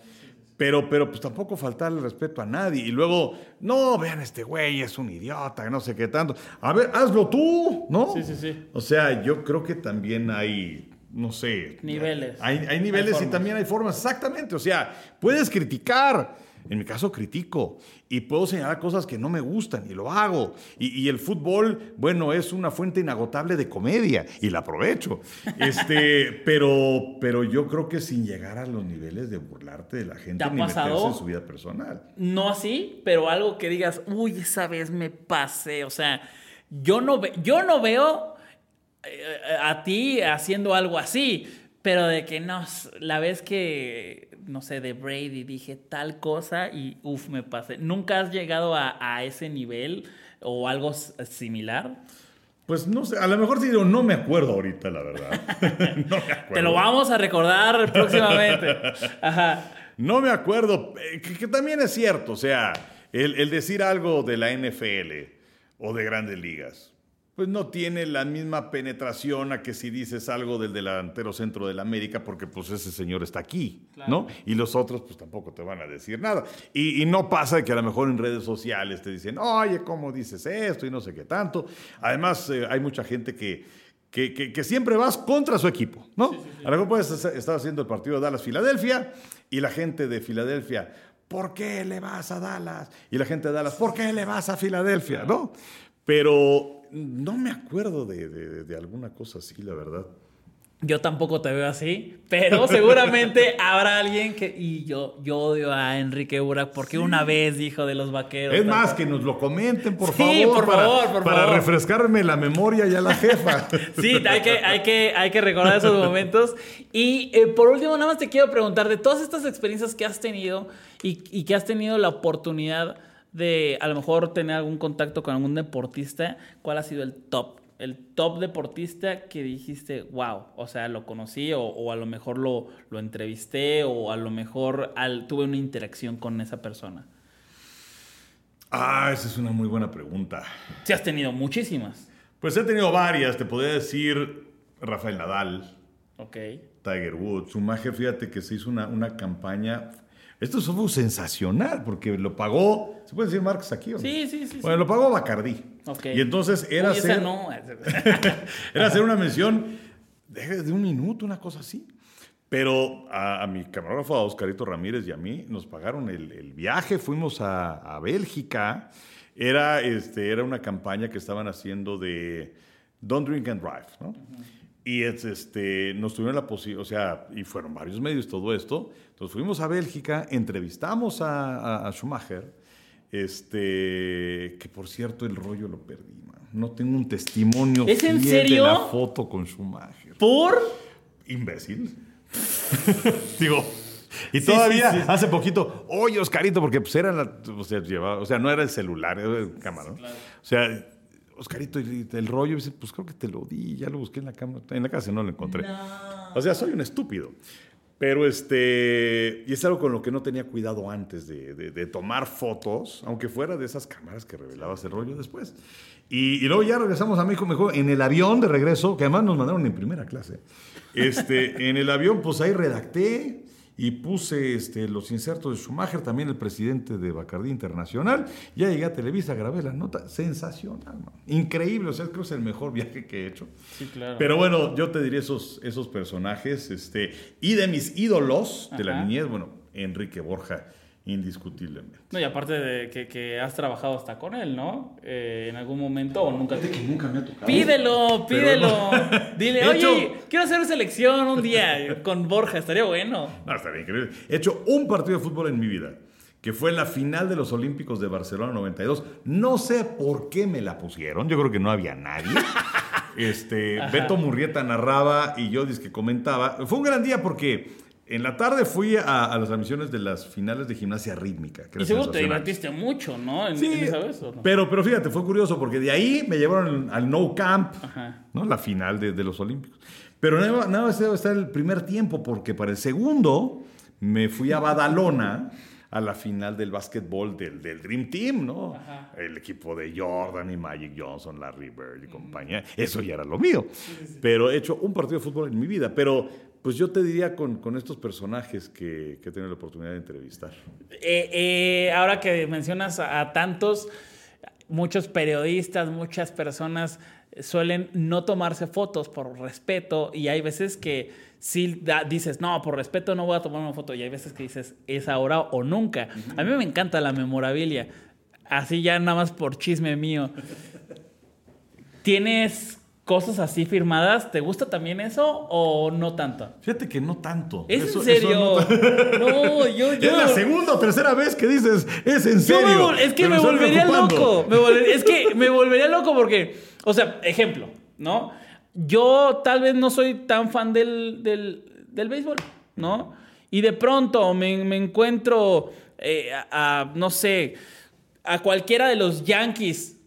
Pero, pero pues tampoco faltarle respeto a nadie. Y luego, no, vean, este güey es un idiota, no sé qué tanto. A ver, hazlo tú, ¿no? Sí, sí, sí. O sea, yo creo que también hay, no sé. Niveles. Hay, hay niveles hay y también hay formas. Exactamente. O sea, puedes criticar. En mi caso, critico. Y puedo señalar cosas que no me gustan y lo hago. Y, y, el fútbol, bueno, es una fuente inagotable de comedia y la aprovecho. Este, pero, pero yo creo que sin llegar a los niveles de burlarte de la gente ni meterse en su vida personal. No así, pero algo que digas, uy, esa vez me pasé. O sea, yo no, ve yo no veo eh, a ti haciendo algo así, pero de que no, la vez que no sé, de Brady, dije tal cosa y uff, me pasé. ¿Nunca has llegado a, a, ese nivel o algo similar? Pues no sé, a lo mejor sí digo, no me acuerdo ahorita, la verdad. no me acuerdo. Te lo vamos a recordar próximamente. Ajá. No me acuerdo, eh, que, que también es cierto, o sea, el, el decir algo de la NFL o de grandes ligas, pues no tiene la misma penetración a que si dices algo del delantero centro del América, porque pues ese señor está aquí, ¿no? Y los otros pues tampoco te van a decir nada. Y, y no pasa de que a lo mejor en redes sociales te dicen, oye, ¿cómo dices esto? Y no sé qué tanto. Además, eh, hay mucha gente que, que, que- que siempre vas contra su equipo, ¿no? A lo mejor puedes estar haciendo el partido de Dallas-Filadelfia y la gente de Filadelfia, ¿por qué le vas a Dallas? Y la gente de Dallas, ¿por qué le vas a Filadelfia? ¿No? Pero no me acuerdo de, de- de alguna cosa así, la verdad. Yo tampoco te veo así, pero seguramente habrá alguien que. Y yo, yo odio a Enrique Burak porque una vez dijo de los vaqueros. Es más, que nos lo comenten, por Sí, favor. por para, favor, por para favor. refrescarme la memoria ya la jefa. Sí, hay que, hay, que, hay que recordar esos momentos. Y eh, por último, nada más te quiero preguntar de todas estas experiencias que has tenido y, y que has tenido la oportunidad de a lo mejor tener algún contacto con algún deportista, ¿cuál ha sido el top? El top deportista que dijiste, wow, o sea, lo conocí o, o a lo mejor lo, lo entrevisté o a lo mejor al- tuve una interacción con esa persona. Ah, esa es una muy buena pregunta. Sí, has tenido muchísimas. Pues he tenido varias, te podría decir Rafael Nadal, Ok. Tiger Woods, Schumacher, fíjate que se hizo una, una campaña. Esto fue sensacional porque lo pagó, ¿se puede decir marcas aquí? o no? Sí, sí, sí, sí. Bueno, lo pagó Bacardí. Ok. Y entonces era Uy, esa hacer, no. era hacer una mención de, de un minuto, una cosa así. Pero a, a mi camarógrafo, a Oscarito Ramírez y a mí, nos pagaron el, el viaje, fuimos a, a Bélgica. Era, este, era una campaña que estaban haciendo de Don't Drink and Drive, ¿no? Y es, este, nos tuvieron la posibilidad, o sea, y fueron varios medios todo esto. Entonces fuimos a Bélgica, entrevistamos a, a- a Schumacher, este, que por cierto el rollo lo perdí, man. No tengo un testimonio ¿Es en fiel serio? de la foto con Schumacher. ¿Por? Imbécil. Digo, y Sí, todavía sí, sí. hace poquito, oye Oscarito, porque pues era la, o sea, llevaba- o sea, no era el celular, era el cámara, ¿no? O sea, Oscarito, y el rollo, dice, pues creo que te lo di, ya lo busqué en la cámara, en la casa no lo encontré. O sea, soy un estúpido. Pero este, y es algo con lo que no tenía cuidado antes de, de- de tomar fotos, aunque fuera de esas cámaras que revelabas el rollo después. Y, y luego ya regresamos a México, mejor en el avión de regreso, que además nos mandaron en primera clase. Este, en el avión, pues ahí redacté y puse este, los insertos de Schumacher, también el presidente de Bacardí Internacional. Ya llegué a Televisa, grabé la nota. Sensacional, increíble. O sea, creo que es el mejor viaje que he hecho. Sí, claro. Pero bueno, yo te diría esos, esos personajes. Este, y de mis ídolos de la niñez, bueno, Enrique Borja, indiscutiblemente. No, y aparte de que, que has trabajado hasta con él, ¿no? Eh, en algún momento o nunca te... nunca me ha tocado. Pídelo, pídelo. no. Dile, oye, hecho- quiero hacer selección un día con Borja, estaría bueno. No, está bien, increíble. He hecho un partido de fútbol en mi vida, que fue la final de los Olímpicos de Barcelona 92. No sé por qué me la pusieron, yo creo que no había nadie. Este, Ajá. Beto Murrieta narraba y yo que comentaba. Fue un gran día porque en la tarde fui a, a las transmisiones de las finales de gimnasia rítmica. que Y seguro te divertiste mucho, ¿no? En, Sí, en esa vez, ¿o no? pero, pero fíjate, fue curioso porque de ahí me llevaron al No Camp, Ajá. ¿no? la final de, de los Olímpicos. Pero nada, nada más debe estar el primer tiempo porque para el segundo me fui a Badalona a la final del básquetbol del, del Dream Team, ¿no? Ajá. El equipo de Jordan y Magic Johnson, Larry Bird y compañía. Eso ya era lo mío. Pero he hecho un partido de fútbol en mi vida. Pero pues yo te diría con, con estos personajes que, que he tenido la oportunidad de entrevistar. Eh, eh, ahora que mencionas a, a tantos, muchos periodistas, muchas personas suelen no tomarse fotos por respeto y hay veces que sí da- dices, no, por respeto no voy a tomar una foto y hay veces que dices, es ahora o nunca. A mí me encanta la memorabilia, así ya nada más por chisme mío. ¿Tienes cosas así firmadas? ¿Te gusta también eso o no tanto? Fíjate que no tanto. ¿Es Eso- en serio? no- no, yo, yo... Es la segunda o tercera vez que dices, es en me serio. es que me volvería loco. Me es que me volvería loco porque, o sea, ejemplo, ¿no? Yo tal vez no soy tan fan del, del, del béisbol, ¿no? Y de pronto me, me encuentro, eh, a, a, no sé, a cualquiera de los Yankees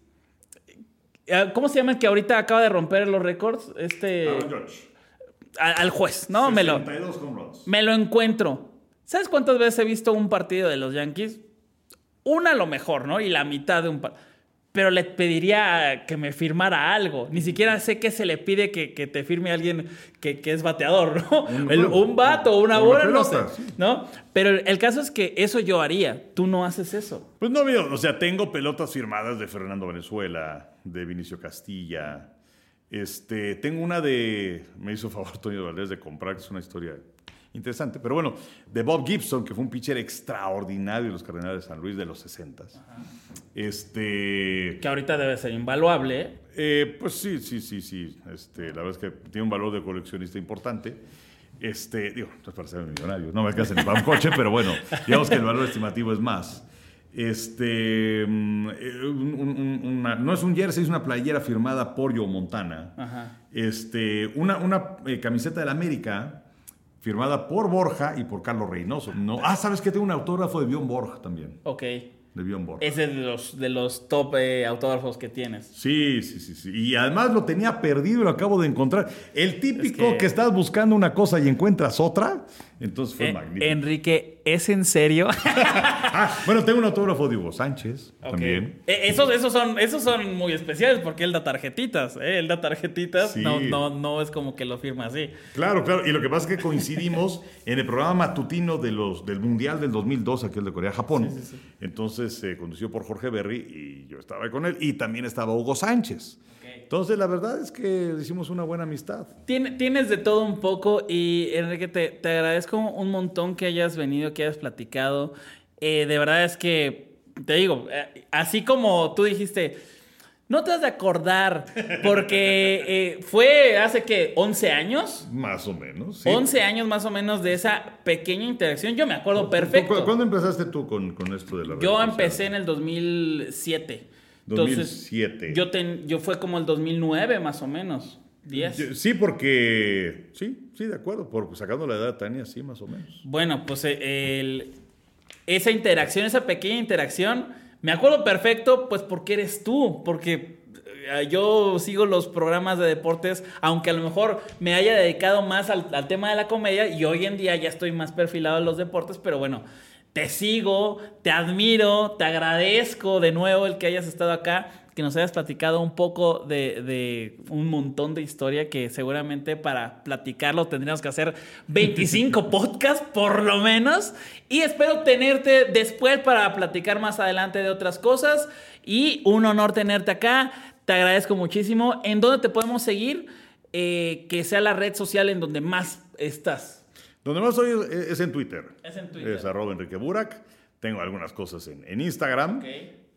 ¿Cómo se llama el que ahorita acaba de romper los récords? Este. Aaron al juez, ¿no? Me lo, 62 home runs. me lo encuentro. ¿Sabes cuántas veces he visto un partido de los Yankees? Una a lo mejor, ¿no? Y la mitad de un partido. Pero le pediría que me firmara algo. Ni siquiera sé qué se le pide que, que te firme alguien que, que es bateador, ¿no? Un- El- un vato, una una bola, no sé. ¿No? Pero el caso es que eso yo haría. Tú no haces eso. Pues no veo, o sea, tengo pelotas firmadas de Fernando Venezuela, de Vinicio Castilla. Este, tengo una de, me hizo favor Toño Valdés de comprar, que es una historia interesante, pero bueno, de Bob Gibson, que fue un pitcher extraordinario de los Cardenales de San Luis de los 60. Este, Que ahorita debe ser invaluable. ¿eh? pues sí, sí, sí, sí. Este, la verdad es que tiene un valor de coleccionista importante. Este, digo, no es para ser millonario, no me alcanza ni para un coche, pero bueno, digamos que el valor estimativo es más. Este, mm, un- un- una- no es un jersey, es una playera firmada por Joe Montana. Ajá. Este, una, una eh, camiseta del América firmada por Borja y por Carlos Reynoso. No, ah, ¿sabes que Tengo un autógrafo de Bjorn Borg también. Ok. De Bjorn Borg. Ese es de los, de los top eh, autógrafos que tienes. Sí, sí, sí, sí. Y además lo tenía perdido y lo acabo de encontrar. El típico Es que... que- estás buscando una cosa y encuentras otra. Entonces fue Eh, magnífico. Enrique, ¿es en serio? Ah, bueno, tengo un autógrafo de Hugo Sánchez también. Eh, esos, esos, son, esos son muy especiales porque él da tarjetitas. ¿eh? Él da tarjetitas. Sí. No, no, no es como que lo firma así. Claro, claro. Y lo que pasa es que coincidimos en el programa matutino de los, del Mundial del 2002, aquel de Corea-Japón. Entonces se condució por Jorge Berry y yo estaba con él. Y también estaba Hugo Sánchez. Entonces la verdad es que hicimos una buena amistad. Tiene- tienes de todo un poco y Enrique, te, te agradezco un montón que hayas venido, que hayas platicado. Eh, de verdad es que, te digo, eh, así como tú dijiste, no te has de acordar, porque eh, fue hace que 11 años. Más o menos. sí. 11 años más o menos de esa pequeña interacción. Yo me acuerdo ¿Cu- perfecto. ¿Cuándo empezaste tú con, con esto de la red Yo empecé en el 2007. Entonces, 2007. Yo, ten- yo fue como el 2009 más o menos. 10. Yo- Sí, porque. Sí, sí, de acuerdo. Por, sacando la edad de Tania, sí, más o menos. Bueno, pues eh, el- esa interacción, esa pequeña interacción, me acuerdo perfecto, pues porque eres tú, porque eh, yo sigo los programas de deportes, aunque a lo mejor me haya dedicado más al, al tema de la comedia y hoy en día ya estoy más perfilado en los deportes, pero bueno, te sigo, te admiro, te agradezco de nuevo el que hayas estado acá, que nos hayas platicado un poco de, de un montón de historia que seguramente para platicarlo tendríamos que hacer 25 podcasts por lo menos. Y espero tenerte después para platicar más adelante de otras cosas. Y un honor tenerte acá. Te agradezco muchísimo. ¿En dónde te podemos seguir? Eh, que sea la red social en donde más estás. Donde más soy es, es en Twitter. Es en Twitter. Es arroba Enrique Burak. Tengo algunas cosas en, en Instagram, Ok.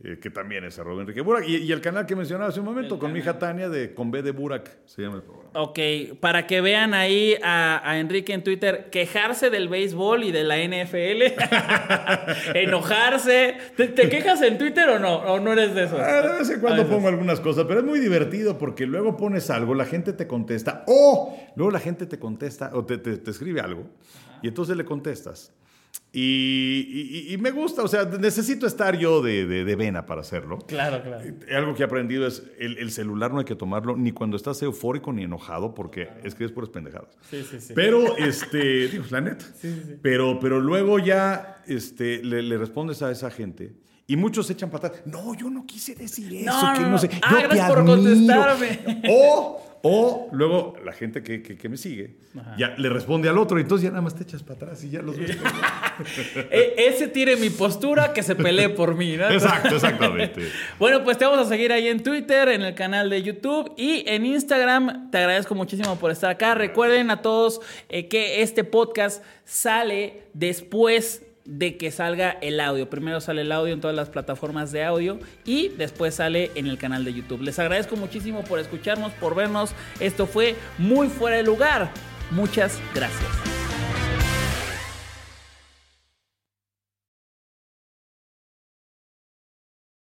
Eh, que también es arroba Enrique Burak. Y, y el canal que mencionaba hace un momento, El con mi canal. hija Tania, de Con B de Burak, se llama el programa. Ok, para que vean ahí a, a Enrique en Twitter quejarse del béisbol y de la NFL, enojarse. ¿Te, te quejas en Twitter o no? ¿O no eres de esos? Ah, de vez en cuando A veces. pongo algunas cosas, pero es muy divertido porque luego pones algo, la gente te contesta, o luego la gente te contesta, o te, te- te escribe algo, y entonces le contestas. Y, y- y me gusta, o sea, necesito estar yo de, de- de vena para hacerlo. Claro, claro. Algo que he aprendido es el, el celular no hay que tomarlo ni cuando estás eufórico ni enojado porque escribes puras pendejadas. Sí, sí, sí. Pero, este, digo, la neta. Pero, pero luego ya este, le, le respondes a esa gente y muchos echan atrás. No, yo no quise decir eso. No, que no, no, sé. Ah, Yo te gracias por admiro". contestarme. O, o luego la gente que, que- que me sigue ya le responde al otro y entonces ya nada más te echas para atrás y ya los ves. E- ese tire mi postura que se pelee por mí, ¿no? Exacto, exactamente. Bueno, pues te vamos a seguir ahí en Twitter, en el canal de YouTube y en Instagram. Te agradezco muchísimo por estar acá. Recuerden a todos eh, que este podcast sale después de que salga el audio. Primero sale el audio en todas las plataformas de audio y después sale en el canal de YouTube. Les agradezco muchísimo por escucharnos, por vernos. Esto fue muy fuera de lugar. Muchas gracias.